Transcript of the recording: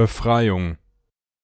Befreiung.